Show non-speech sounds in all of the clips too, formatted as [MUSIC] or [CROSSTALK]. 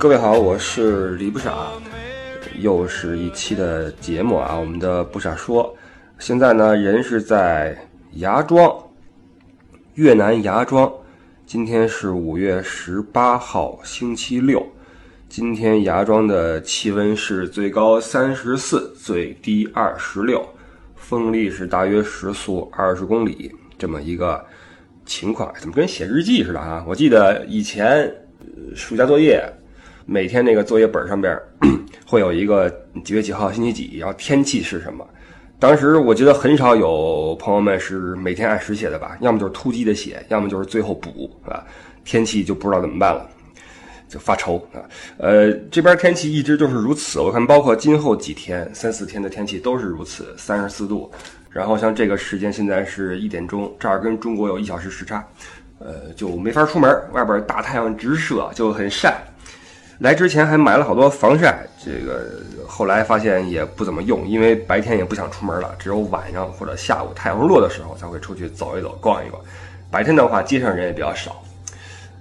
各位好，我是李不傻，又是一期的节目啊，我们的不傻说。现在呢，人是在芽庄，越南芽庄。今天是五月十八号，星期六。今天芽庄的气温是最高三十四，最低二十六，风力是大约时速二十公里，这么一个情况。怎么跟写日记似的啊？我记得以前暑假作业。每天那个作业本上边 [CLEARS THROAT] 会有一个几月几号星期几，然后天气是什么。当时我觉得很少有朋友们是每天按时写的吧，要么就是突击的写，要么就是最后补，是吧？天气就不知道怎么办了，就发愁啊。呃，这边天气一直就是如此，我看包括今后几天三四天的天气都是如此，三十四度。然后像这个时间现在是一点钟，这儿跟中国有一小时时差，呃，就没法出门，外边大太阳直射，就很晒。来之前还买了好多防晒，这个后来发现也不怎么用，因为白天也不想出门了，只有晚上或者下午太阳落的时候才会出去走一走、逛一逛。白天的话，街上人也比较少。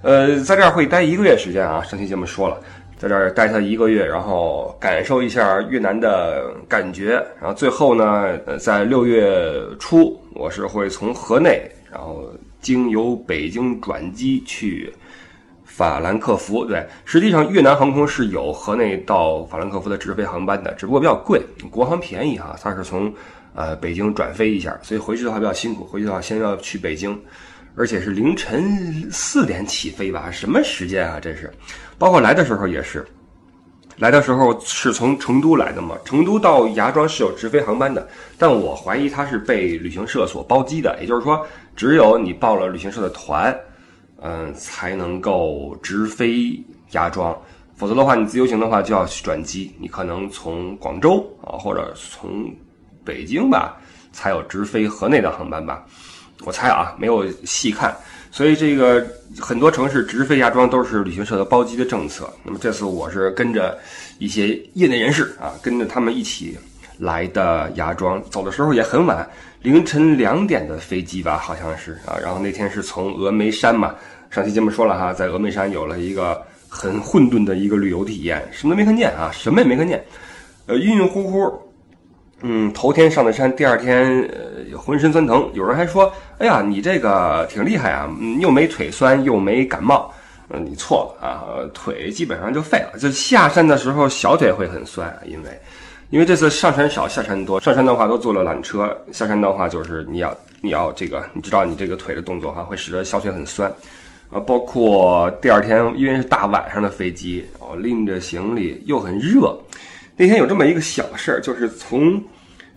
呃，在这儿会待一个月时间啊，上期节目说了，在这儿待他一个月，然后感受一下越南的感觉，然后最后呢，在六月初，我是会从河内，然后经由北京转机去。法兰克福对，实际上越南航空是有河内到法兰克福的直飞航班的，只不过比较贵，国航便宜哈。它是从呃北京转飞一下，所以回去的话比较辛苦。回去的话先要去北京，而且是凌晨四点起飞吧？什么时间啊？这是，包括来的时候也是，来的时候是从成都来的嘛？成都到芽庄是有直飞航班的，但我怀疑它是被旅行社所包机的，也就是说，只有你报了旅行社的团。嗯，才能够直飞芽庄，否则的话，你自由行的话就要去转机。你可能从广州啊，或者从北京吧，才有直飞河内的航班吧。我猜啊，没有细看，所以这个很多城市直飞芽庄都是旅行社的包机的政策。那么这次我是跟着一些业内人士啊，跟着他们一起来的芽庄，走的时候也很晚。凌晨两点的飞机吧，好像是啊。然后那天是从峨眉山嘛，上期节目说了哈，在峨眉山有了一个很混沌的一个旅游体验，什么都没看见啊，什么也没看见，呃，晕晕乎乎。嗯，头天上的山，第二天呃浑身酸疼。有人还说，哎呀，你这个挺厉害啊，又没腿酸，又没感冒。嗯，你错了啊，腿基本上就废了。就下山的时候小腿会很酸，因为。因为这次上山少下山多，上山的话都坐了缆车，下山的话就是你要你要这个，你知道你这个腿的动作哈，会使得小腿很酸，啊，包括第二天因为是大晚上的飞机，哦，拎着行李又很热，那天有这么一个小事儿，就是从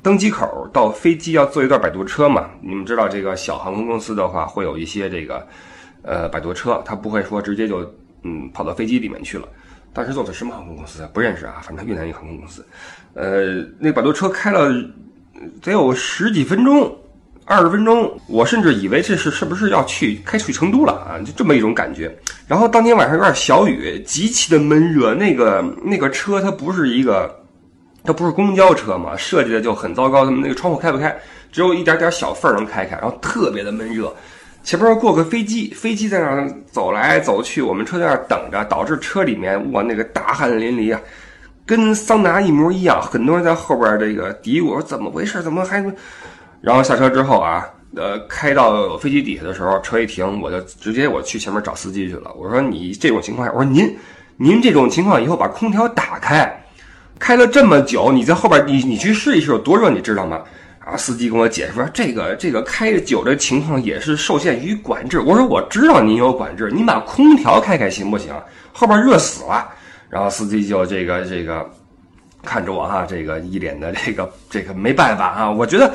登机口到飞机要坐一段摆渡车嘛，你们知道这个小航空公司的话会有一些这个呃摆渡车，它不会说直接就嗯跑到飞机里面去了。当时坐的什么航空公司？不认识啊，反正越南一个航空公司。呃，那摆渡车开了得有十几分钟，二十分钟，我甚至以为这是是不是要去开去成都了啊？就这么一种感觉。然后当天晚上有点小雨，极其的闷热。那个那个车它不是一个，它不是公交车嘛，设计的就很糟糕。他们那个窗户开不开，只有一点点小缝能开开，然后特别的闷热。前边过个飞机，飞机在那儿走来走去，我们车在那儿等着，导致车里面哇那个大汗淋漓啊，跟桑拿一模一样。很多人在后边这个嘀咕说怎么回事？怎么还？然后下车之后啊，呃，开到飞机底下的时候，车一停，我就直接我去前面找司机去了。我说你这种情况，我说您您这种情况以后把空调打开，开了这么久，你在后边你你去试一试有多热，你知道吗？啊，司机跟我解释说，这个这个开酒的情况也是受限于管制。我说我知道您有管制，您把空调开开行不行？后边热死了。然后司机就这个这个看着我哈，这个一脸的这个这个没办法啊。我觉得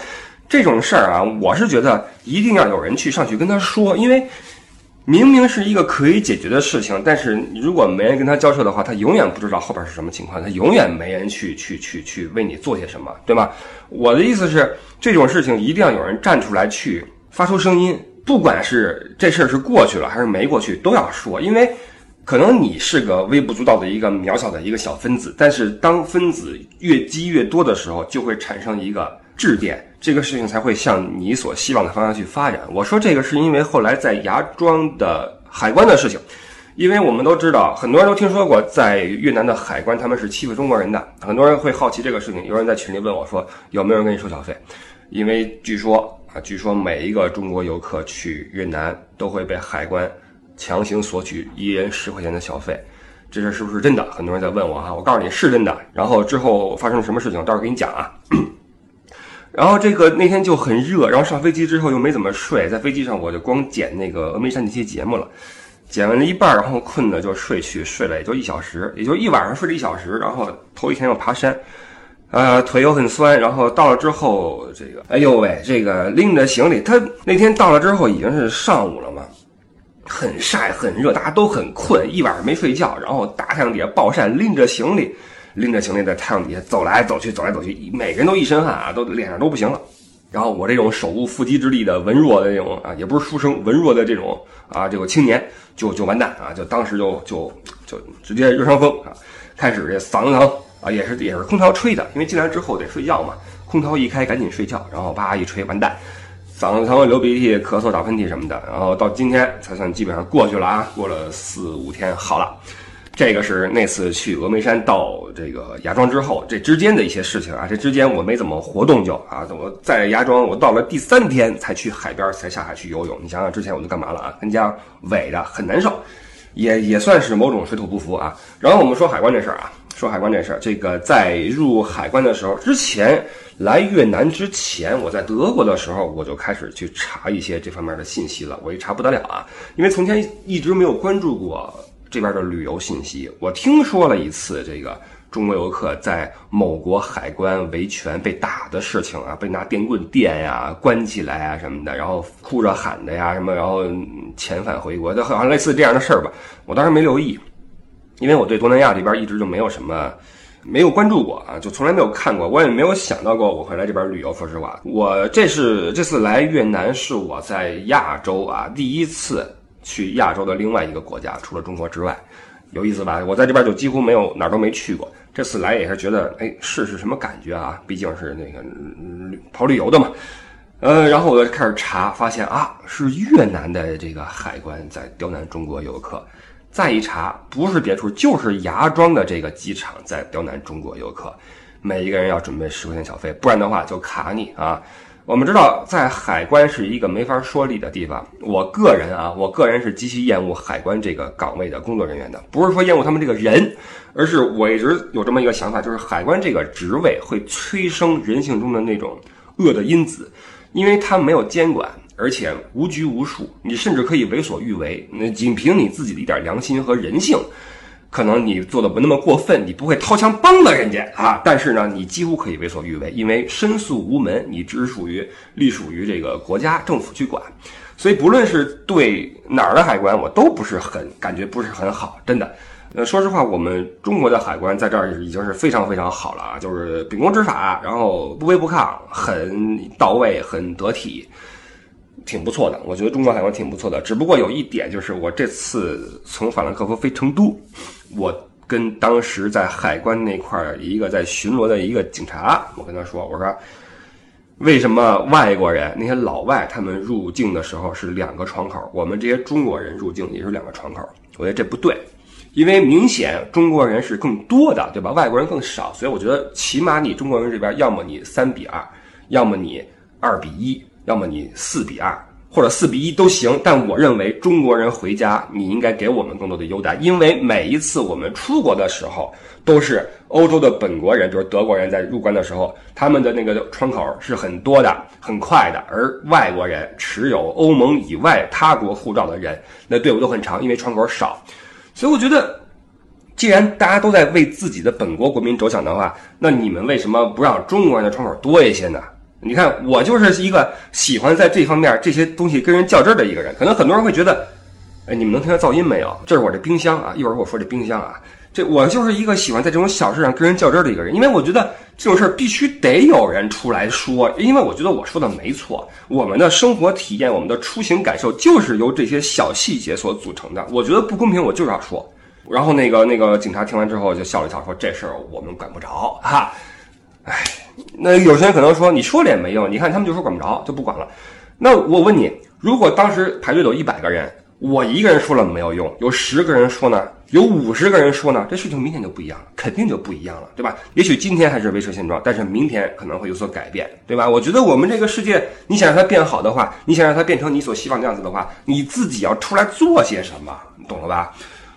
这种事儿啊，我是觉得一定要有人去上去跟他说，因为。明明是一个可以解决的事情，但是如果没人跟他交涉的话，他永远不知道后边是什么情况，他永远没人去去去去为你做些什么，对吗？我的意思是，这种事情一定要有人站出来去发出声音，不管是这事儿是过去了还是没过去，都要说，因为可能你是个微不足道的一个渺小的一个小分子，但是当分子越积越多的时候，就会产生一个质变。这个事情才会向你所希望的方向去发展。我说这个是因为后来在芽庄的海关的事情，因为我们都知道，很多人都听说过，在越南的海关他们是欺负中国人的。很多人会好奇这个事情，有人在群里问我说，有没有人给你收小费？因为据说啊，据说每一个中国游客去越南都会被海关强行索取一人十块钱的小费，这事是不是真的？很多人在问我哈，我告诉你是真的。然后之后发生了什么事情，到时候给你讲啊。[CLEARS THROAT] 然后这个那天就很热，然后上飞机之后又没怎么睡，在飞机上我就光剪那个峨眉山那些节目了。剪完了一半，然后困的就睡去，睡了也就一小时，也就一晚上睡了一小时。然后头一天要爬山，呃，腿又很酸。然后到了之后，这个，哎呦喂，这个拎着行李，他那天到了之后已经是上午了嘛，很晒很热，大家都很困，一晚上没睡觉。然后大太阳底下暴晒，拎着行李，拎着行李在太阳底下走来走去，走来走去，每个人都一身汗啊，都脸上都不行了。然后我这种手无缚鸡之力的文弱的这种啊，也不是书生，文弱的这种啊，这个青年就就完蛋啊，就当时就就就直接热伤风啊，开始这嗓子疼啊，也是也是空调吹的，因为进来之后得睡觉嘛，空调一开赶紧睡觉，然后叭一吹完蛋，嗓子疼、流鼻涕、咳嗽、打喷嚏什么的，然后到今天才算基本上过去了啊，过了四五天好了。这个是那次去峨眉山到这个芽庄之后，这之间的一些事情啊。这之间我没怎么活动，就啊，我在芽庄，我到了第三天才去海边，才下海去游泳。你想想之前我都干嘛了啊？跟家萎的很难受，也也算是某种水土不服啊。然后我们说海关这事儿啊，说海关这事儿，这个在入海关的时候，之前来越南之前，我在德国的时候，我就开始去查一些这方面的信息了。我一查不得了啊，因为从前一直没有关注过。这边的旅游信息，我听说了一次这个中国游客在某国海关维权被打的事情啊，被拿电棍电呀、关起来啊什么的，然后哭着喊的呀什么，然后遣返回国，好像类似这样的事儿吧。我当时没留意，因为我对东南亚这边一直就没有什么没有关注过啊，就从来没有看过，我也没有想到过我会来这边旅游。说实话，我这是这次来越南是我在亚洲啊第一次。去亚洲的另外一个国家，除了中国之外，有意思吧？我在这边就几乎没有哪儿都没去过。这次来也是觉得，哎，试试什么感觉啊？毕竟是那个跑旅游的嘛。呃，然后我就开始查，发现啊，是越南的这个海关在刁难中国游客。再一查，不是别处，就是芽庄的这个机场在刁难中国游客。每一个人要准备十块钱小费，不然的话就卡你啊。我们知道，在海关是一个没法说理的地方。我个人啊，我个人是极其厌恶海关这个岗位的工作人员的，不是说厌恶他们这个人，而是我一直有这么一个想法，就是海关这个职位会催生人性中的那种恶的因子，因为他没有监管，而且无拘无束，你甚至可以为所欲为。那仅凭你自己的一点良心和人性。可能你做的不那么过分，你不会掏枪崩了人家啊，但是呢，你几乎可以为所欲为，因为申诉无门，你只属于隶属于这个国家政府去管，所以不论是对哪儿的海关，我都不是很感觉不是很好，真的。呃，说实话，我们中国的海关在这儿已经是非常非常好了啊，就是秉公执法，然后不卑不亢，很到位，很得体。挺不错的，我觉得中国海关挺不错的。只不过有一点，就是我这次从法兰克福飞成都，我跟当时在海关那块儿一个在巡逻的一个警察，我跟他说：“我说，为什么外国人那些老外他们入境的时候是两个窗口，我们这些中国人入境也是两个窗口？我觉得这不对，因为明显中国人是更多的，对吧？外国人更少，所以我觉得起码你中国人这边，要么你三比二，要么你二比一。”要么你四比二或者四比一都行，但我认为中国人回家你应该给我们更多的优待，因为每一次我们出国的时候都是欧洲的本国人，比如德国人在入关的时候，他们的那个窗口是很多的、很快的，而外国人持有欧盟以外他国护照的人，那队伍都很长，因为窗口少。所以我觉得，既然大家都在为自己的本国国民着想的话，那你们为什么不让中国人的窗口多一些呢？你看，我就是一个喜欢在这方面这些东西跟人较真儿的一个人。可能很多人会觉得，哎，你们能听到噪音没有？这是我这冰箱啊，一会儿我说这冰箱啊，这我就是一个喜欢在这种小事上跟人较真的一个人。因为我觉得这种事儿必须得有人出来说，因为我觉得我说的没错。我们的生活体验，我们的出行感受，就是由这些小细节所组成的。我觉得不公平，我就是要说。然后那个那个警察听完之后就笑了笑，说这事儿我们管不着哈。哎，那有些人可能说你说了也没用，你看他们就说管不着，就不管了。那我问你，如果当时排队有一百个人，我一个人说了没有用，有十个人说呢，有五十个人说呢，这事情明天就不一样了，肯定就不一样了，对吧？也许今天还是维持现状，但是明天可能会有所改变，对吧？我觉得我们这个世界，你想让它变好的话，你想让它变成你所希望的样子的话，你自己要出来做些什么，你懂了吧？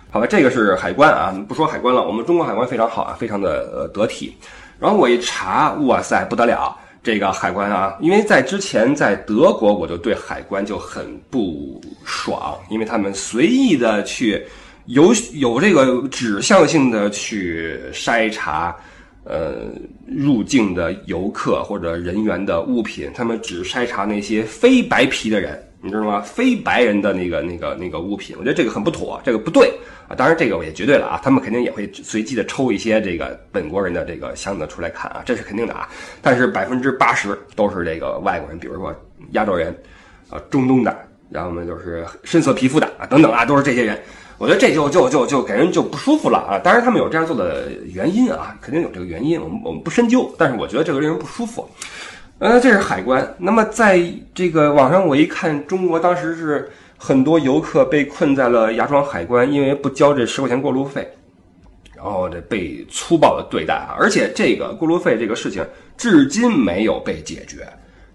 好吧，这个是海关啊，不说海关了，我们中国海关非常好啊，非常的呃得体。然后我一查，哇塞，不得了！这个海关啊，因为在之前在德国，我就对海关就很不爽，因为他们随意的去有有这个指向性的去筛查，呃，入境的游客或者人员的物品，他们只筛查那些非白皮的人，你知道吗？非白人的那个那个那个物品，我觉得这个很不妥，这个不对啊。当然，这个我也绝对了啊！他们肯定也会随机的抽一些这个本国人的这个箱子出来看啊，这是肯定的啊。但是百分之八十都是这个外国人，比如说亚洲人，啊，中东的，然后呢就是深色皮肤的啊，等等啊，都是这些人。我觉得这就就就就给人就不舒服了啊！当然，他们有这样做的原因啊，肯定有这个原因，我们我们不深究。但是我觉得这个令人不舒服。呃，这是海关。那么在这个网上我一看，中国当时是。很多游客被困在了芽庄海关，因为不交这十块钱过路费，然后这被粗暴的对待啊！而且这个过路费这个事情至今没有被解决，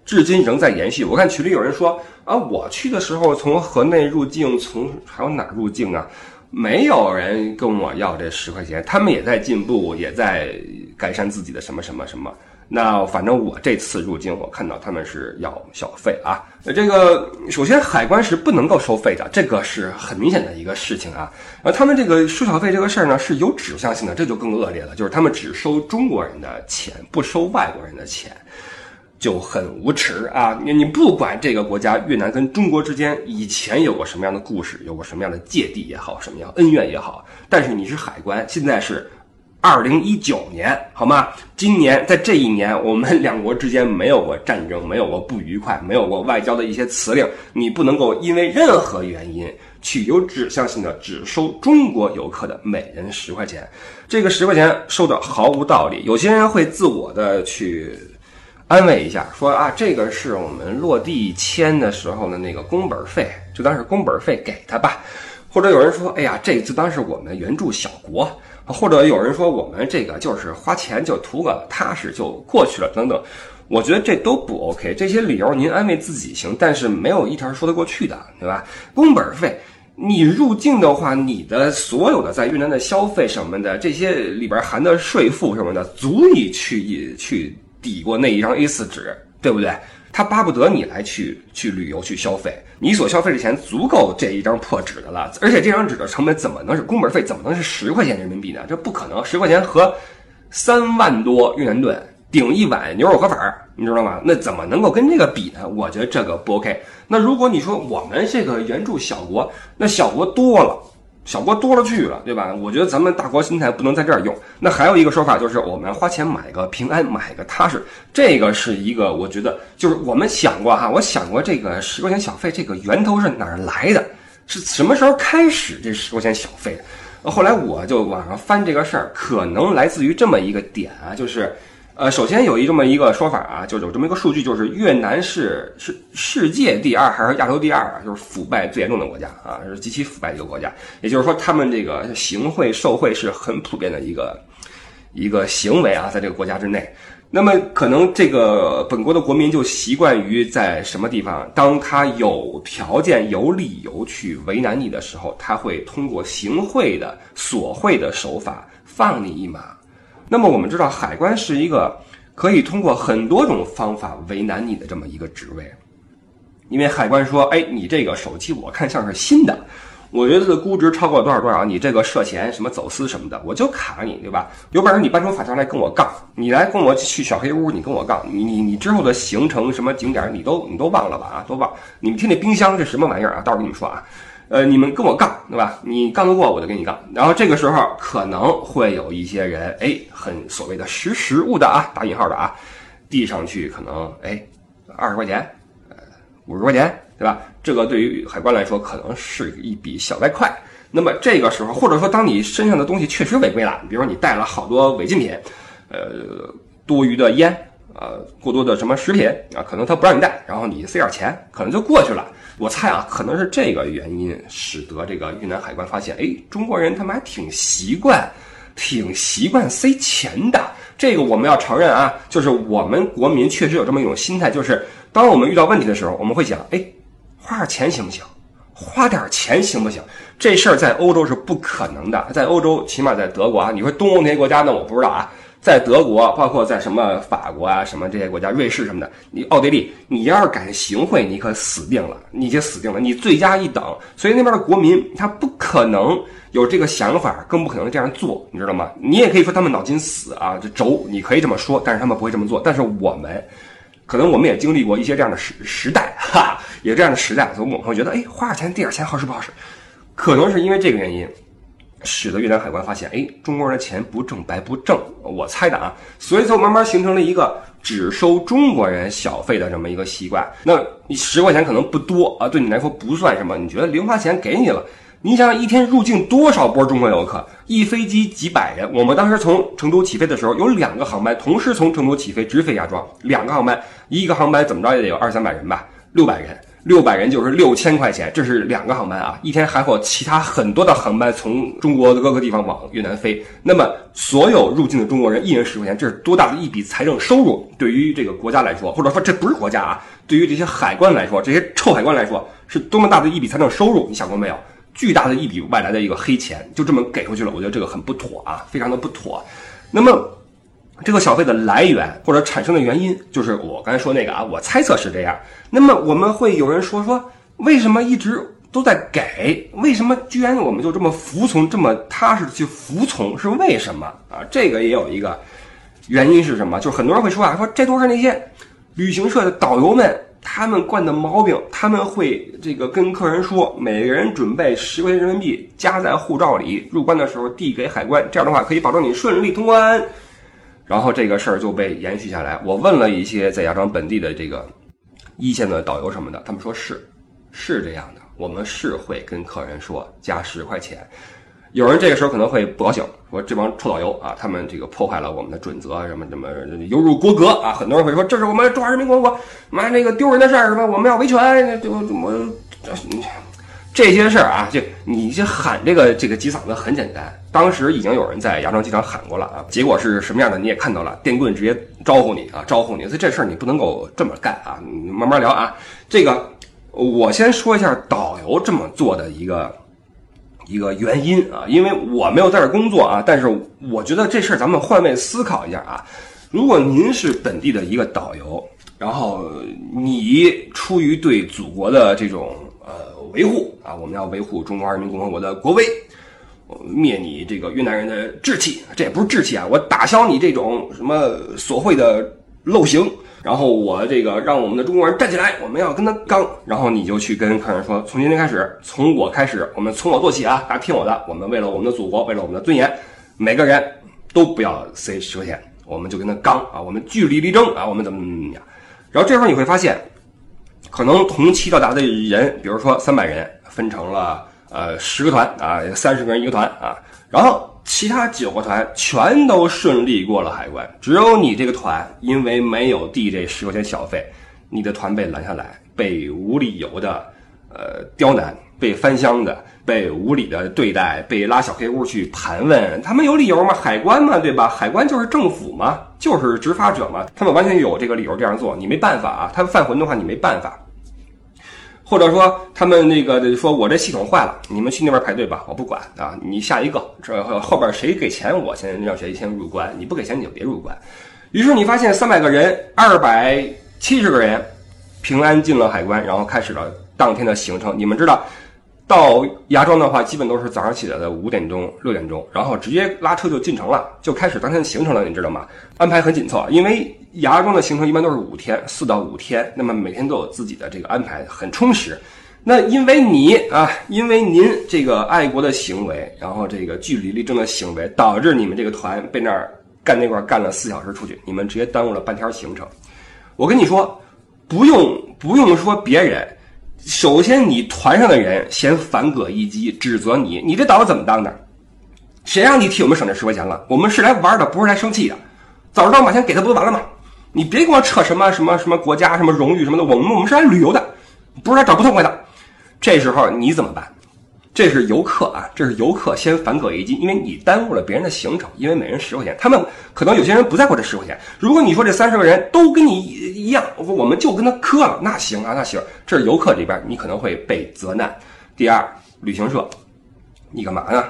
至今仍在延续。我看群里有人说啊，我去的时候从河内入境，从还有哪入境啊？没有人跟我要这十块钱，他们也在进步，也在改善自己的什么什么什么。那反正我这次入境，我看到他们是要小费啊。这个首先海关是不能够收费的，这个是很明显的一个事情啊。而他们这个收小费这个事儿呢，是有指向性的，这就更恶劣了，就是他们只收中国人的钱，不收外国人的钱，就很无耻啊。你你不管这个国家越南跟中国之间以前有过什么样的故事，有过什么样的芥蒂也好，什么样恩怨也好，但是你是海关，现在是。二零一九年，好吗？今年在这一年，我们两国之间没有过战争，没有过不愉快，没有过外交的一些辞令。你不能够因为任何原因去有指向性的只收中国游客的每人十块钱，这个十块钱收的毫无道理。有些人会自我的去安慰一下，说啊，这个是我们落地签的时候的那个工本费，就当是工本费给他吧。或者有人说，哎呀，这就当是我们援助小国。或者有人说我们这个就是花钱就图个踏实就过去了等等，我觉得这都不 OK。这些理由您安慰自己行，但是没有一条说得过去的，对吧？工本费，你入境的话，你的所有的在越南的消费什么的，这些里边含的税负什么的，足以去去抵过那一张 A4 纸，对不对？他巴不得你来去去旅游去消费，你所消费的钱足够这一张破纸的了。而且这张纸的成本怎么能是工本费？怎么能是十块钱人民币呢？这不可能，十块钱和三万多越南盾顶一碗牛肉河粉，你知道吗？那怎么能够跟这个比呢？我觉得这个不 OK。那如果你说我们这个援助小国，那小国多了。小国多了去了，对吧？我觉得咱们大国心态不能在这儿用。那还有一个说法就是，我们花钱买个平安，买个踏实。这个是一个，我觉得就是我们想过哈，我想过这个十块钱小费这个源头是哪儿来的，是什么时候开始这十块钱小费的？后来我就网上翻这个事儿，可能来自于这么一个点啊，就是。呃，首先有一这么一个说法啊，就有这么一个数据，就是越南是是世界第二还是亚洲第二啊？就是腐败最严重的国家啊，是极其腐败的一个国家。也就是说，他们这个行贿受贿是很普遍的一个一个行为啊，在这个国家之内。那么，可能这个本国的国民就习惯于在什么地方，当他有条件、有理由去为难你的时候，他会通过行贿的索贿的手法放你一马。那么我们知道，海关是一个可以通过很多种方法为难你的这么一个职位，因为海关说：“哎，你这个手机我看像是新的，我觉得它的估值超过多少多少，你这个涉嫌什么走私什么的，我就卡你，对吧？有本事你搬出法条来跟我杠，你来跟我去小黑屋，你跟我杠，你你你之后的行程什么景点你都你都忘了吧？啊，都忘。你们听那冰箱是什么玩意儿啊？到时候跟你们说啊。”呃，你们跟我杠，对吧？你杠得过，我就跟你杠。然后这个时候可能会有一些人，哎，很所谓的识时务的啊，打引号的啊，递上去可能哎二十块钱，呃五十块钱，对吧？这个对于海关来说可能是一笔小外快。那么这个时候，或者说当你身上的东西确实违规了，比如说你带了好多违禁品，呃，多余的烟呃，过多的什么食品啊，可能他不让你带，然后你塞点钱，可能就过去了。我猜啊，可能是这个原因，使得这个越南海关发现，哎，中国人他们还挺习惯，挺习惯塞钱的。这个我们要承认啊，就是我们国民确实有这么一种心态，就是当我们遇到问题的时候，我们会想，哎，花点钱行不行？花点钱行不行？这事儿在欧洲是不可能的，在欧洲，起码在德国啊，你说东欧那些国家呢，我不知道啊。在德国，包括在什么法国啊，什么这些国家，瑞士什么的，你奥地利，你要是敢行贿，你可死定了，你就死定了，你罪加一等。所以那边的国民他不可能有这个想法，更不可能这样做，你知道吗？你也可以说他们脑筋死啊，这轴，你可以这么说，但是他们不会这么做。但是我们，可能我们也经历过一些这样的时时代，哈，有这样的时代，所以我们会觉得，哎，花点钱垫点钱好使不好使？可能是因为这个原因。使得越南海关发现，哎，中国人的钱不挣白不挣，我猜的啊，所以就慢慢形成了一个只收中国人小费的这么一个习惯。那你十块钱可能不多啊，对你来说不算什么，你觉得零花钱给你了？你想想一天入境多少波中国游客，一飞机几百人。我们当时从成都起飞的时候，有两个航班同时从成都起飞直飞芽庄，两个航班，一个航班怎么着也得有二三百人吧，六百人。六百人就是六千块钱，这是两个航班啊，一天还会有其他很多的航班从中国的各个地方往越南飞。那么所有入境的中国人一人十块钱，这是多大的一笔财政收入？对于这个国家来说，或者说这不是国家啊，对于这些海关来说，这些臭海关来说，是多么大的一笔财政收入？你想过没有？巨大的一笔外来的一个黑钱，就这么给出去了。我觉得这个很不妥啊，非常的不妥。那么。这个小费的来源或者产生的原因，就是我刚才说那个啊，我猜测是这样。那么我们会有人说说，为什么一直都在给？为什么居然我们就这么服从，这么踏实的去服从？是为什么啊？这个也有一个原因是什么？就是很多人会说啊，说这都是那些旅行社的导游们他们惯的毛病，他们会这个跟客人说，每个人准备十块钱人民币夹在护照里，入关的时候递给海关，这样的话可以保证你顺利通关。然后这个事儿就被延续下来。我问了一些在芽庄本地的这个一线的导游什么的，他们说是是这样的，我们是会跟客人说加十块钱。有人这个时候可能会不高兴，说这帮臭导游啊，他们这个破坏了我们的准则，什么什么有辱国格啊。很多人会说这是我们中华人民共和国妈那个丢人的事儿，什么我们要维权，就怎么这。些事儿啊，就你就喊这个这个几嗓子很简单。当时已经有人在芽庄机场喊过了啊，结果是什么样的你也看到了，电棍直接招呼你啊，招呼你。所以这事儿你不能够这么干啊，你慢慢聊啊。这个我先说一下导游这么做的一个一个原因啊，因为我没有在这工作啊，但是我觉得这事儿咱们换位思考一下啊。如果您是本地的一个导游，然后你出于对祖国的这种呃。维护啊！我们要维护中华人民共和国的国威，灭你这个越南人的志气。这也不是志气啊！我打消你这种什么所谓的陋行，然后我这个让我们的中国人站起来，我们要跟他刚。然后你就去跟客人说：从今天开始，从我开始，我们从我做起啊！大家听我的，我们为了我们的祖国，为了我们的尊严，每个人都不要塞十块钱，我们就跟他刚啊！我们据理力争啊！我们怎么怎么样？然后这时候你会发现。可能同期到达的人，比如说三百人，分成了呃十个团啊，三十个人一个团啊，然后其他九个团全都顺利过了海关，只有你这个团因为没有递这十块钱小费，你的团被拦下来，被无理由的呃刁难，被翻箱子，被无理的对待，被拉小黑屋去盘问，他们有理由吗？海关嘛，对吧？海关就是政府嘛，就是执法者嘛，他们完全有这个理由这样做，你没办法啊，他们犯浑的话你没办法。或者说他们那个说，我这系统坏了，你们去那边排队吧，我不管啊。你下一个，这后边谁给钱，我先让谁先入关。你不给钱，你就别入关。于是你发现三百个人，二百七十个人平安进了海关，然后开始了当天的行程。你们知道？到芽庄的话，基本都是早上起来的五点钟、六点钟，然后直接拉车就进城了，就开始当天的行程了。你知道吗？安排很紧凑，因为芽庄的行程一般都是五天，四到五天，那么每天都有自己的这个安排，很充实。那因为你啊，因为您这个爱国的行为，然后这个据理力争的行为，导致你们这个团被那儿干那块干了四小时出去，你们直接耽误了半天行程。我跟你说，不用不用说别人。首先，你团上的人先反戈一击，指责你，你这导游怎么当的？谁让你替我们省这十块钱了？我们是来玩的，不是来生气的。早知道把钱给他不就完了吗？你别跟我扯什么什么什么国家什么荣誉什么的，我们我们是来旅游的，不是来找不痛快的。这时候你怎么办？这是游客啊，这是游客先反戈一击，因为你耽误了别人的行程，因为每人十块钱，他们可能有些人不在乎这十块钱。如果你说这三十个人都跟你一样，我们就跟他磕了，那行啊，那行，这是游客这边，你可能会被责难。第二，旅行社，你干嘛呢？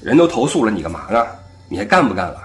人都投诉了，你干嘛呢？你还干不干了？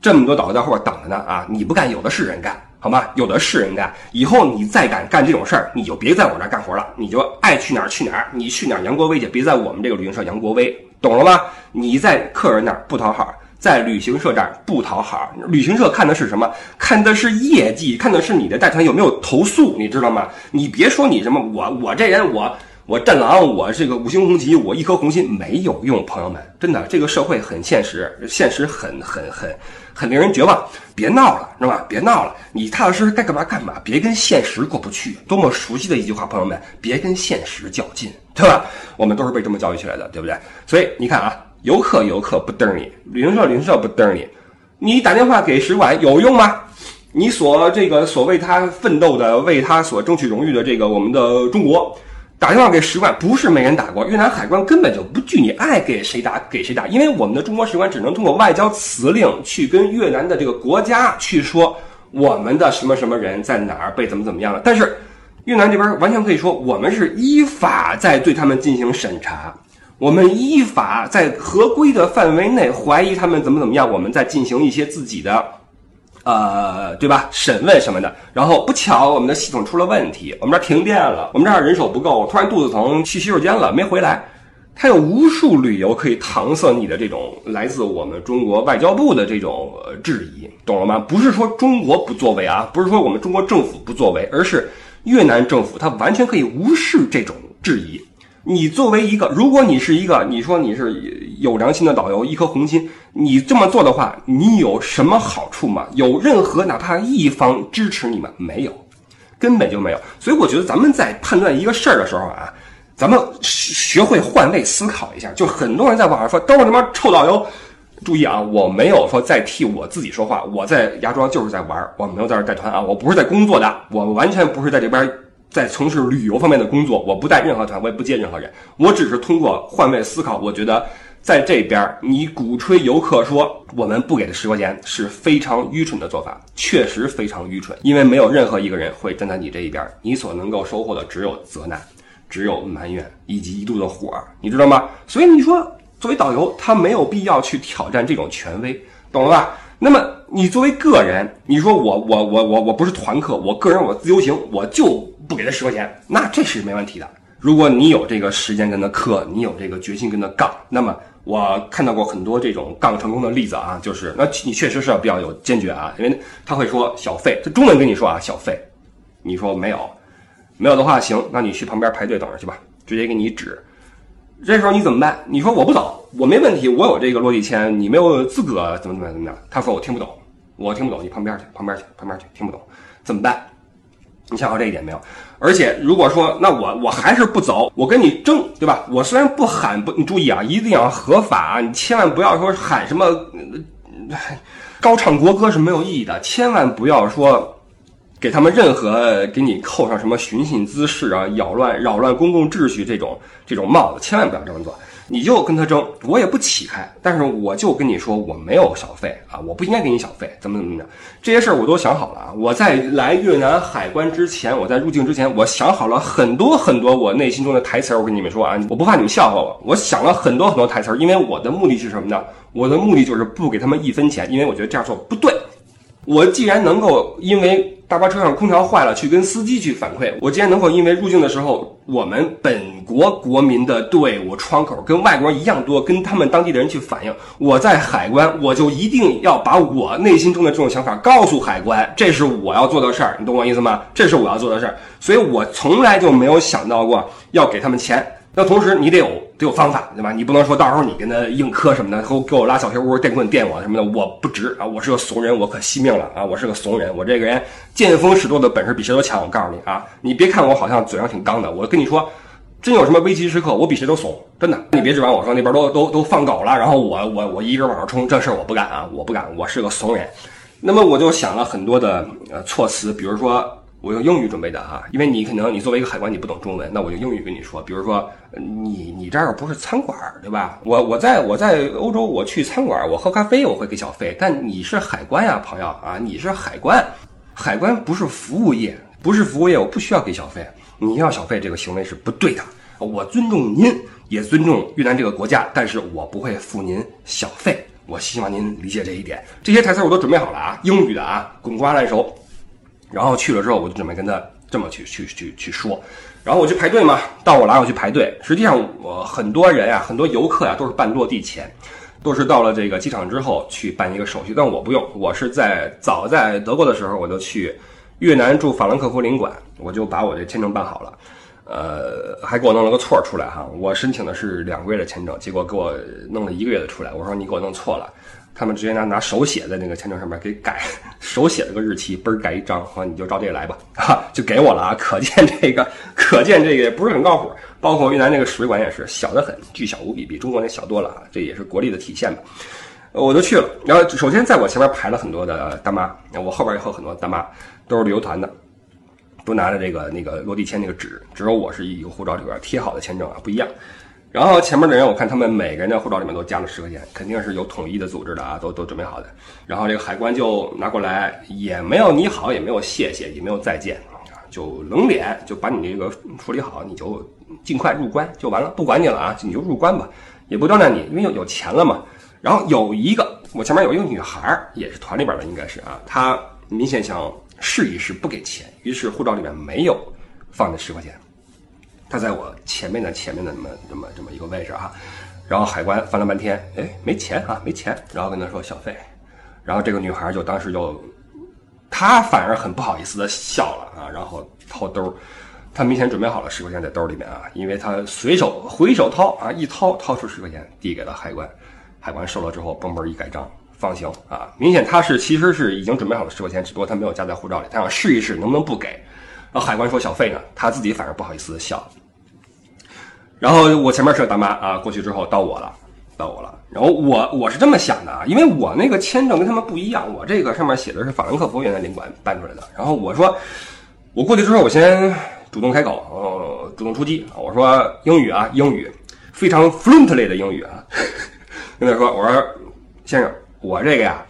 这么多导游在后边等着呢啊！你不干，有的是人干。好吗？有的是人干。以后你再敢干这种事儿，你就别在我这儿干活了，你就爱去哪儿去哪儿。你去哪儿扬国威去，别在我们这个旅行社杨国威，懂了吗？你在客人那儿不讨好，在旅行社这儿不讨好。旅行社看的是什么？看的是业绩，看的是你的带团有没有投诉，你知道吗？你别说你什么，我我这人我。我战狼，我这个五星红旗，我一颗红心没有用，朋友们，真的，这个社会很现实，现实很很很很令人绝望。别闹了，是吧？别闹了，你踏踏实实该干嘛干嘛，别跟现实过不去。多么熟悉的一句话，朋友们，别跟现实较劲，对吧？我们都是被这么教育起来的，对不对？所以你看啊，游客游客不瞪你，旅行社旅行社不瞪你，你打电话给使馆有用吗？你所这个所为他奋斗的，为他所争取荣誉的这个我们的中国。打电话给使馆不是没人打过，越南海关根本就不拘你爱给谁打给谁打，因为我们的中国使馆只能通过外交辞令去跟越南的这个国家去说我们的什么什么人在哪儿被怎么怎么样了。但是越南这边完全可以说，我们是依法在对他们进行审查，我们依法在合规的范围内怀疑他们怎么怎么样，我们在进行一些自己的。呃，对吧？审问什么的，然后不巧，我们的系统出了问题，我们这儿停电了，我们这儿人手不够，突然肚子疼，去洗手间了，没回来。他有无数理由可以搪塞你的这种来自我们中国外交部的这种质疑，懂了吗？不是说中国不作为啊，不是说我们中国政府不作为，而是越南政府他完全可以无视这种质疑。你作为一个，如果你是一个，你说你是有良心的导游，一颗红心，你这么做的话，你有什么好处吗？有任何哪怕一方支持你吗？没有，根本就没有。所以我觉得咱们在判断一个事儿的时候啊，咱们学会换位思考一下。就很多人在网上说都是他妈臭导游，注意啊，我没有说在替我自己说话，我在芽庄就是在玩，我没有在这带团啊，我不是在工作的，我完全不是在这边。在从事旅游方面的工作，我不带任何团，我也不接任何人。我只是通过换位思考，我觉得在这边你鼓吹游客说我们不给他十块钱是非常愚蠢的做法，确实非常愚蠢。因为没有任何一个人会站在你这一边，你所能够收获的只有责难，只有埋怨以及一肚子火，你知道吗？所以你说作为导游，他没有必要去挑战这种权威，懂了吧？那么你作为个人，你说我我我我我不是团客，我个人我自由行，我就。不给他十块钱，那这是没问题的。如果你有这个时间跟他磕，你有这个决心跟他杠，那么我看到过很多这种杠成功的例子啊，就是那你确实是要比较有坚决啊，因为他会说小费，他中文跟你说啊小费，你说没有，没有的话行，那你去旁边排队等着去吧，直接给你指。这时候你怎么办？你说我不走，我没问题，我有这个落地签，你没有资格怎么怎么怎么样？他说我听不懂，我听不懂，你旁边去，旁边去，旁边去，听不懂，怎么办？你想好这一点没有？而且如果说那我我还是不走，我跟你争，对吧？我虽然不喊不，你注意啊，一定要合法，你千万不要说喊什么高唱国歌是没有意义的，千万不要说给他们任何给你扣上什么寻衅滋事啊、扰乱扰乱公共秩序这种这种帽子，千万不要这么做。你就跟他争，我也不起开，但是我就跟你说我没有小费啊，我不应该给你小费，怎么怎么着，这些事儿我都想好了啊。我在来越南海关之前，我在入境之前，我想好了很多很多我内心中的台词儿。我跟你们说啊，我不怕你们笑话我，我想了很多很多台词儿，因为我的目的是什么呢？我的目的就是不给他们一分钱，因为我觉得这样做不对。我既然能够因为大巴车上空调坏了去跟司机去反馈，我既然能够因为入境的时候我们本国国民的队伍窗口跟外国人一样多，跟他们当地的人去反映，我在海关我就一定要把我内心中的这种想法告诉海关，这是我要做的事儿，你懂我意思吗？这是我要做的事儿，所以我从来就没有想到过要给他们钱。那同时你得有得有方法，对吧？你不能说到时候你跟他硬磕什么的，给我给我拉小黑屋、电棍电我什么的，我不值啊！我是个怂人，我可惜命了啊！我是个怂人，我这个人见风使舵的本事比谁都强。我告诉你啊，你别看我好像嘴上挺刚的，我跟你说，真有什么危机时刻，我比谁都怂，真的。你别指望我说那边都都都放狗了，然后我我我一个人往上冲，这事儿我不敢啊！我不敢，我是个怂人。那么我就想了很多的呃措辞，比如说。我用英语准备的哈，因为你可能你作为一个海关你不懂中文，那我用英语跟你说。比如说，你你这儿不是餐馆对吧？我我在我在欧洲，我去餐馆，我喝咖啡我会给小费，但你是海关呀，朋友啊，你是海关，海关不是服务业，不是服务业，我不需要给小费。你要小费这个行为是不对的。我尊重您，也尊重越南这个国家，但是我不会付您小费。我希望您理解这一点。这些台词我都准备好了啊，英语的啊，滚瓜烂熟。然后去了之后，我就准备跟他这么去去去去说，然后我去排队嘛，到我来我去排队。实际上，我很多人啊，很多游客啊，都是办落地签，都是到了这个机场之后去办一个手续。但我不用，我是在早在德国的时候，我就去越南驻法兰克福领馆，我就把我这签证办好了，呃，还给我弄了个错出来哈。我申请的是两个月的签证，结果给我弄了一个月的出来。我说你给我弄错了。他们直接拿拿手写在那个签证上面给改，[LAUGHS] 手写了个日期，嘣儿盖一张，啊你就照这个来吧，[LAUGHS] 哈，就给我了啊！[LAUGHS] 可见这个，可见这个也不是很靠谱。包括越南那个使馆也是小的很，巨小无比，比中国那小多了啊！这也是国力的体现吧。我就去了，然后首先在我前面排了很多的大妈，我后边也有很多大妈，都是旅游团的，都拿着这个那个落地签那个纸，只有我是一个护照里边贴好的签证啊，不一样。然后前面的人，我看他们每个人的护照里面都加了十块钱，肯定是有统一的组织的啊，都都准备好的。然后这个海关就拿过来，也没有你好，也没有谢谢，也没有再见，就冷脸就把你这个处理好，你就尽快入关就完了，不管你了啊，你就入关吧，也不刁难你，因为有有钱了嘛。然后有一个，我前面有一个女孩，也是团里边的，应该是啊，她明显想试一试不给钱，于是护照里面没有放那十块钱。他在我前面的前面的那么这么这么一个位置哈，然后海关翻了半天，哎，没钱啊，没钱，然后跟他说小费，然后这个女孩就当时就，她反而很不好意思的笑了啊，然后掏兜，她明显准备好了十块钱在兜里面啊，因为她随手回手掏啊，一掏掏出十块钱递给了海关，海关收了之后嘣嘣一盖章放行啊，明显他是其实是已经准备好了十块钱，只不过他没有加在护照里，他想试一试能不能不给，然后海关说小费呢，他自己反而不好意思的笑。然后我前面是个大妈啊，过去之后到我了，到我了。然后我我是这么想的啊，因为我那个签证跟他们不一样，我这个上面写的是法兰克福原来领馆办出来的。然后我说，我过去之后，我先主动开口，呃，主动出击，我说英语啊，英语非常 fluently 的英语啊，跟他说，我说先生，我这个呀，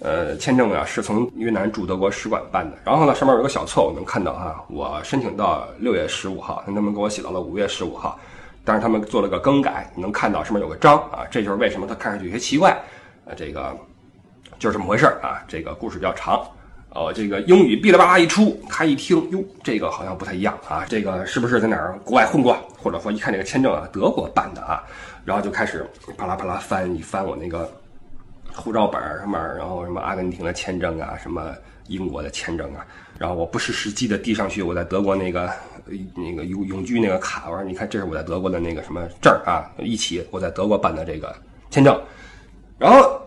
呃，签证啊是从越南驻德国使馆办的。然后呢，上面有个小错误，能看到哈，我申请到六月十五号，他们给我写到了五月十五号。但是他们做了个更改，你能看到上面有个章啊，这就是为什么它看上去有些奇怪，啊，这个就是这么回事啊。这个故事比较长，哦，这个英语哔哩吧啦一出，他一听，哟，这个好像不太一样啊，这个是不是在哪儿国外混过？或者说一看这个签证啊，德国办的啊，然后就开始啪啦啪啦翻一翻我那个护照本上面，然后什么阿根廷的签证啊，什么英国的签证啊，然后我不失时机的递上去，我在德国那个。那个永永居那个卡，我说你看，这是我在德国的那个什么证啊，一起我在德国办的这个签证，然后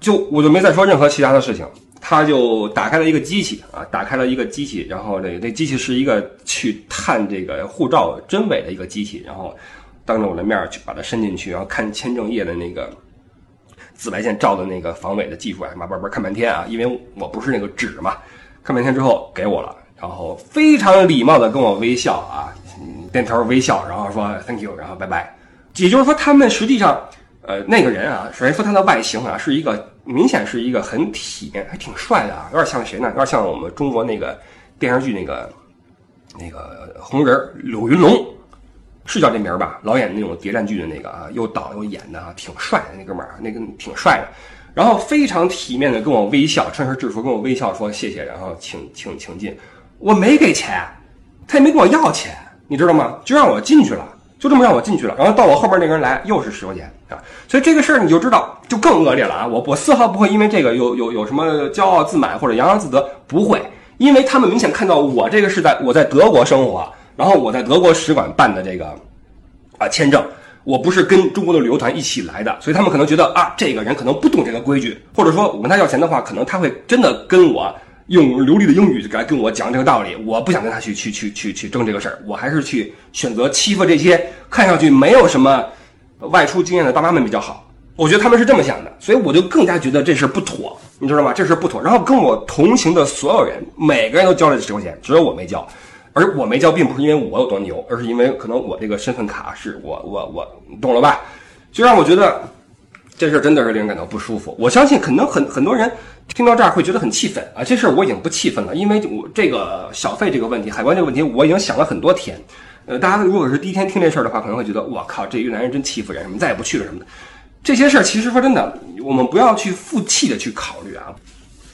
就我就没再说任何其他的事情，他就打开了一个机器啊，打开了一个机器，然后这那机器是一个去探这个护照真伪的一个机器，然后当着我的面去把它伸进去，然后看签证页的那个紫外线照的那个防伪的技术啊，叭叭叭看半天啊，因为我不是那个纸嘛，看半天之后给我了。然后非常礼貌的跟我微笑啊，点头微笑，然后说 thank you，然后拜拜。也就是说，他们实际上，呃，那个人啊，首先说他的外形啊，是一个明显是一个很体面，还挺帅的啊，有点像谁呢？有点像我们中国那个电视剧那个那个红人柳云龙，是叫这名吧？老演那种谍战剧的那个啊，又导又演的啊，挺帅的那哥们儿，那个挺帅的。然后非常体面的跟我微笑，穿身制服跟我微笑说谢谢，然后请请请进。我没给钱，他也没跟我要钱，你知道吗？就让我进去了，就这么让我进去了。然后到我后边那个人来，又是十块钱啊！所以这个事儿你就知道，就更恶劣了啊！我我丝毫不会因为这个有有有什么骄傲自满或者洋洋自得，不会，因为他们明显看到我这个是在我在德国生活，然后我在德国使馆办的这个啊签证，我不是跟中国的旅游团一起来的，所以他们可能觉得啊，这个人可能不懂这个规矩，或者说我跟他要钱的话，可能他会真的跟我。用流利的英语来跟我讲这个道理，我不想跟他去去去去去争这个事儿，我还是去选择欺负这些看上去没有什么外出经验的大妈们比较好。我觉得他们是这么想的，所以我就更加觉得这事不妥，你知道吗？这事不妥。然后跟我同行的所有人，每个人都交了十块钱，只有我没交。而我没交，并不是因为我有多牛，而是因为可能我这个身份卡是我我我，懂了吧？就让我觉得这事儿真的是令人感到不舒服。我相信可能很很多人听到这儿会觉得很气愤啊。这事儿我已经不气愤了，因为我这个小费这个问题、海关这个问题，我已经想了很多天。呃，大家如果是第一天听这事儿的话，可能会觉得我靠，这越南人真欺负人，什么再也不去了什么的。这些事儿其实说真的，我们不要去负气的去考虑啊。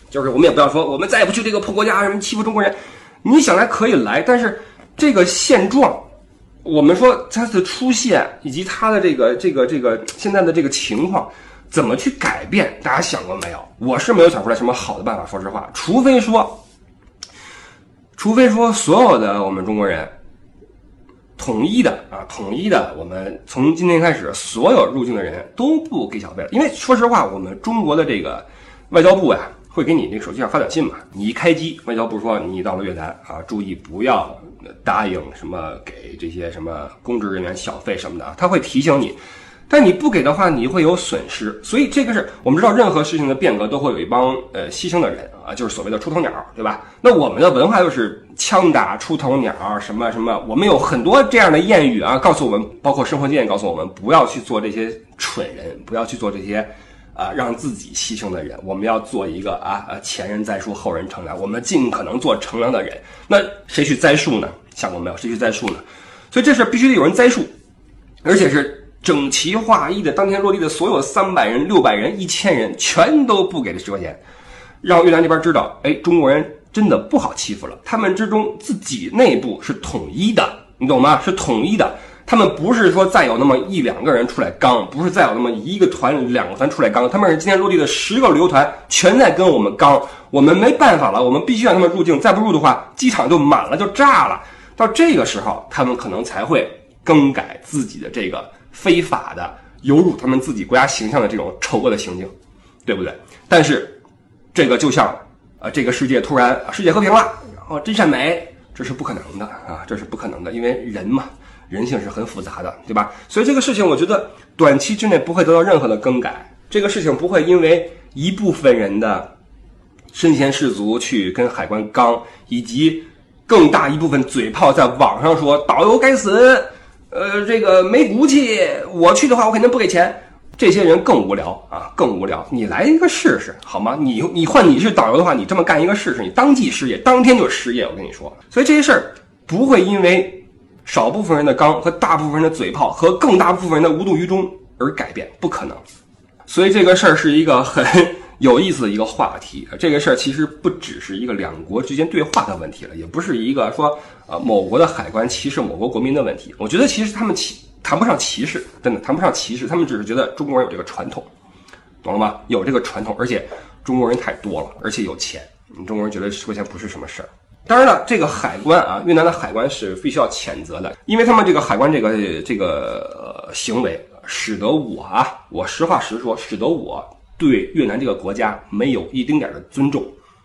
就是我们也不要说我们再也不去这个破国家，什么欺负中国人。你想来可以来，但是这个现状，我们说它的出现以及它的这个这个这个现在的这个情况，怎么去改变？大家想过没有？我是没有想出来什么好的办法。说实话，除非说，除非说所有的我们中国人统一的啊，统一的，我们从今天开始，所有入境的人都不给小费了。因为说实话，我们中国的这个外交部呀。会给你那个手机上发短信嘛？你一开机，外交部说你到了越南啊，注意不要答应什么给这些什么公职人员小费什么的啊，他会提醒你。但你不给的话，你会有损失。所以这个是我们知道，任何事情的变革都会有一帮呃牺牲的人啊，就是所谓的出头鸟，对吧？那我们的文化就是枪打出头鸟，什么什么，我们有很多这样的谚语啊，告诉我们，包括生活经验告诉我们，不要去做这些蠢人，不要去做这些。啊，让自己牺牲的人，我们要做一个啊，呃，前人栽树，后人乘凉，我们尽可能做乘凉的人。那谁去栽树呢？想过没有？谁去栽树呢？所以这事必须得有人栽树，而且是整齐划一的，当天落地的所有三百人、六百人、一千人，全都不给这十块钱，让越南这边知道，哎，中国人真的不好欺负了。他们之中自己内部是统一的，你懂吗？是统一的。他们不是说再有那么一两个人出来刚，不是再有那么一个团、两个团出来刚，他们是今天落地的十个旅游团全在跟我们刚，我们没办法了，我们必须让他们入境，再不入的话，机场就满了，就炸了。到这个时候，他们可能才会更改自己的这个非法的、有辱他们自己国家形象的这种丑恶的行径，对不对？但是，这个就像，呃，这个世界突然世界和平了，然后真善美，这是不可能的啊，这是不可能的，因为人嘛。人性是很复杂的，对吧？所以这个事情，我觉得短期之内不会得到任何的更改。这个事情不会因为一部分人的身先士卒去跟海关刚，以及更大一部分嘴炮在网上说导游该死，呃，这个没骨气，我去的话我肯定不给钱。这些人更无聊啊，更无聊。你来一个试试好吗？你你换你是导游的话，你这么干一个试试，你当即失业，当天就失业。我跟你说，所以这些事儿不会因为。少部分人的刚和大部分人的嘴炮和更大部分人的无动于衷而改变，不可能。所以这个事儿是一个很 [LAUGHS] 有意思的一个话题。这个事儿其实不只是一个两国之间对话的问题了，也不是一个说呃某国的海关歧视某国国民的问题。我觉得其实他们歧谈不上歧视，真的谈不上歧视，他们只是觉得中国人有这个传统，懂了吗？有这个传统，而且中国人太多了，而且有钱，你中国人觉得十块钱不是什么事儿。当然了，这个海关啊，越南的海关是必须要谴责的，因为他们这个海关这个这个行为，使得我啊，我实话实说，使得我对越南这个国家没有一丁点的尊重，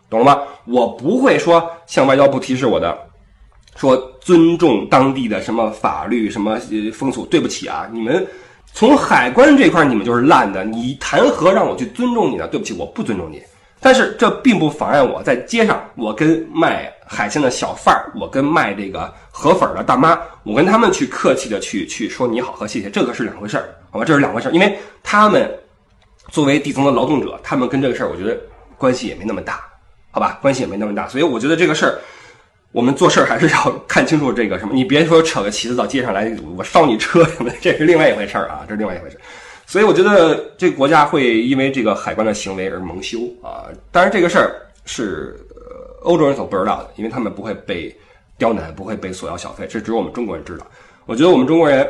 懂了吗？我不会说向外交部提示我的，说尊重当地的什么法律、什么风俗。对不起啊，你们从海关这块你们就是烂的，你谈何让我去尊重你呢？对不起，我不尊重你。但是这并不妨碍我在街上，我跟卖海鲜的小贩儿，我跟卖这个河粉的大妈，我跟他们去客气的去去说你好和谢谢，这个是两回事儿，好吧？这是两回事儿，因为他们作为底层的劳动者，他们跟这个事儿，我觉得关系也没那么大，好吧？关系也没那么大，所以我觉得这个事儿，我们做事儿还是要看清楚这个什么，你别说扯个旗子到街上来，我烧你车什么，这是另外一回事儿啊，这是另外一回事。所以我觉得这个国家会因为这个海关的行为而蒙羞啊！当然，这个事儿是欧洲人所不知道的，因为他们不会被刁难，不会被索要小费，这只有我们中国人知道。我觉得我们中国人，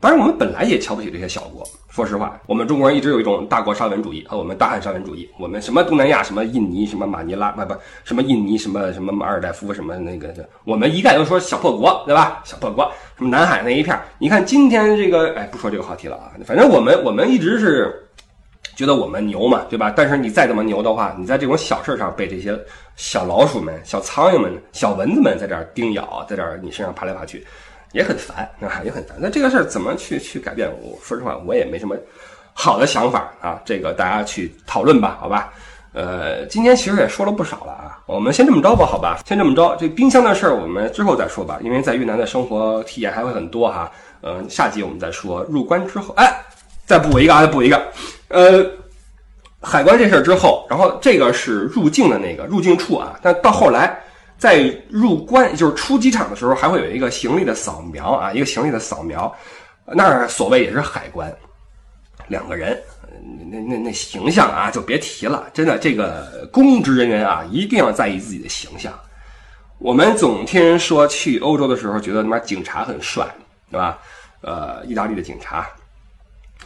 当然我们本来也瞧不起这些小国。说实话，我们中国人一直有一种大国沙文主义和我们大汉沙文主义。我们什么东南亚，什么印尼，什么马尼拉，不不，什么印尼，什么什么马尔代夫，什么那个，我们一概都说小破国，对吧？小破国，什么南海那一片你看今天这个，哎，不说这个话题了啊。反正我们我们一直是觉得我们牛嘛，对吧？但是你再怎么牛的话，你在这种小事上被这些小老鼠们、小苍蝇们、小蚊子们在这儿叮咬，在这儿你身上爬来爬去。也很烦啊，也很烦。那这个事儿怎么去去改变？我说实话，我也没什么好的想法啊，这个大家去讨论吧，好吧？呃，今天其实也说了不少了啊，我们先这么着吧，好吧？先这么着，这冰箱的事儿我们之后再说吧，因为在越南的生活体验还会很多哈。嗯，下集我们再说。入关之后，哎，再补一个啊，再补一个。呃，海关这事儿之后，然后这个是入境的那个入境处啊，但到后来在入关，就是出机场的时候，还会有一个行李的扫描啊，一个行李的扫描，那所谓也是海关，两个人，那那那形象啊，就别提了。真的，这个公职人员啊，一定要在意自己的形象。我们总听人说去欧洲的时候，觉得他妈警察很帅。对吧？呃，意大利的警察，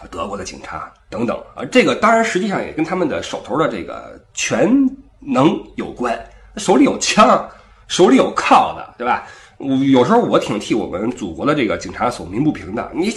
德国的警察等等啊，这个当然实际上也跟他们的手头的这个全能有关，手里有枪，手里有铐的，对吧？我有时候我挺替我们祖国的这个警察所鸣不平的。你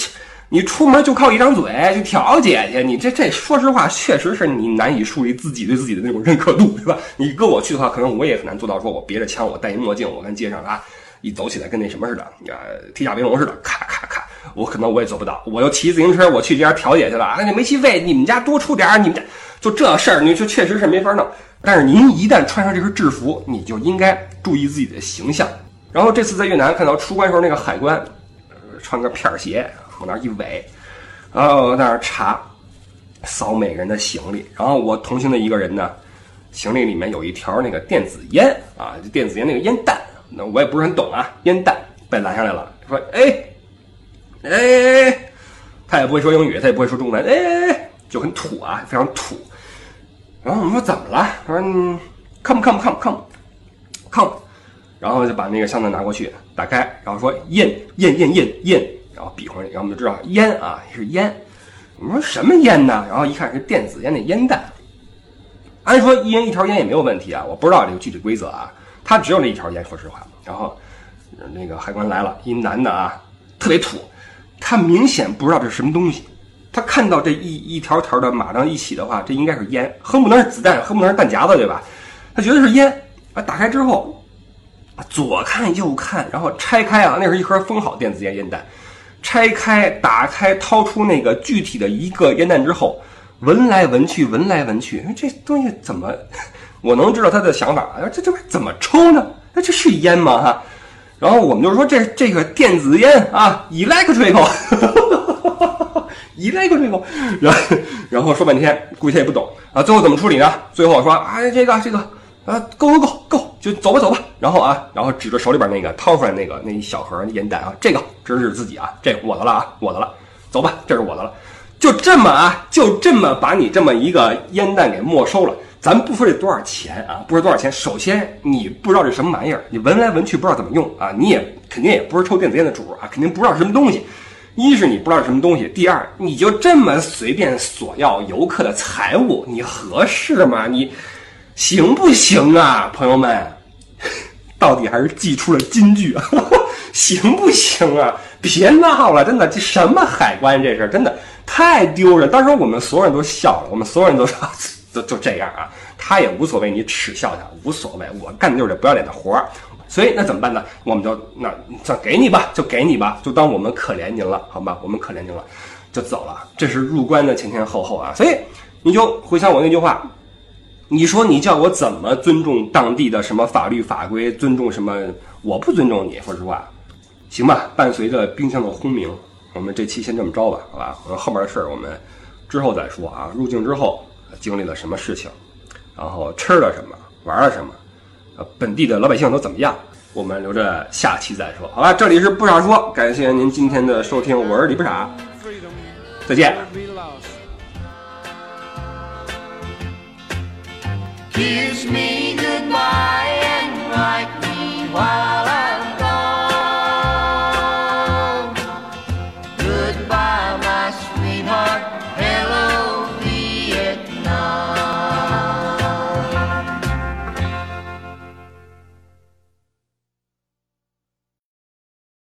你出门就靠一张嘴去调解去，你这这说实话，确实是你难以树立自己对自己的那种认可度，对吧？你搁我去的话，可能我也很难做到，说我别着枪，我戴一墨镜，我跟街上啊。一走起来跟那什么似的，呃，铁甲威龙似的，咔咔咔，我可能我也做不到。我又骑自行车，我去这家调解去了啊，那煤气费你们家多出点你们家就这事儿，你就确实是没法弄。但是您一旦穿上这身制服，你就应该注意自己的形象。然后这次在越南看到出关时候那个海关，穿个片儿鞋往那一围，然后在那查，扫每个人的行李。然后我同行的一个人呢，行李里面有一条那个电子烟啊，电子烟那个烟弹。那我也不是很懂啊，烟弹被拦下来了，说哎哎，他也不会说英语，他也不会说中文，哎，就很土啊，非常土。然后我们说怎么了？他说 come come come come 砰然后就把那个箱子拿过去，打开，然后说烟烟烟烟烟，然后比划，然后我们就知道烟啊是烟。我们说什么烟呢？然后一看是电子烟的烟弹。按说一人一条烟也没有问题啊，我不知道这个具体规则啊。他只有那一条烟，说实话。然后，那个海关来了，一男的啊，特别土，他明显不知道这是什么东西。他看到这一一条条的码到一起的话，这应该是烟，恨不能是子弹，恨不能是弹夹子，对吧？他觉得是烟啊。打开之后，左看右看，然后拆开啊，那是一盒封好电子烟烟弹。拆开，打开，掏出那个具体的一个烟弹之后，闻来闻去，闻来闻去，这东西怎么？[LAUGHS] 我能知道他的想法啊，这这玩意怎么抽呢？那这是烟吗？哈，然后我们就说这这个电子烟啊，electrical，electrical，然后然后说半天，估计他也不懂啊。最后怎么处理呢？最后说哎，这个这个啊，够够够够，就走吧走吧。然后啊，然后指着手里边那个掏出来那个那一小盒烟弹啊，这个这是自己啊，这我的了啊，我的了，走吧，这是我的了。就这么啊，就这么把你这么一个烟弹给没收了。咱不说这多少钱啊，不说多少钱。首先，你不知道这什么玩意儿，你闻来闻去不知道怎么用啊，你也肯定也不是抽电子烟的主啊，肯定不知道什么东西。一是你不知道什么东西，第二，你就这么随便索要游客的财物，你合适吗？你行不行啊，朋友们？[LAUGHS] 到底还是寄出了金句啊？[LAUGHS] 行不行啊？别闹了，真的，这什么海关这事，真的太丢人。当时我们所有人都笑了，我们所有人都说。[LAUGHS] 就就这样啊，他也无所谓，你耻笑他无所谓，我干的就是这不要脸的活儿，所以那怎么办呢？我们就那就给你吧，就给你吧，就当我们可怜您了，好吧？我们可怜您了，就走了。这是入关的前前后后啊，所以你就回想我那句话，你说你叫我怎么尊重当地的什么法律法规，尊重什么？我不尊重你，说实话，行吧？伴随着冰箱的轰鸣，我们这期先这么着吧，好吧？我们后面的事儿我们之后再说啊。入境之后。经历了什么事情，然后吃了什么，玩了什么，呃，本地的老百姓都怎么样？我们留着下期再说，好吧？这里是不傻说，感谢您今天的收听，我是李不傻，再见。kiss me goodbye and write me while.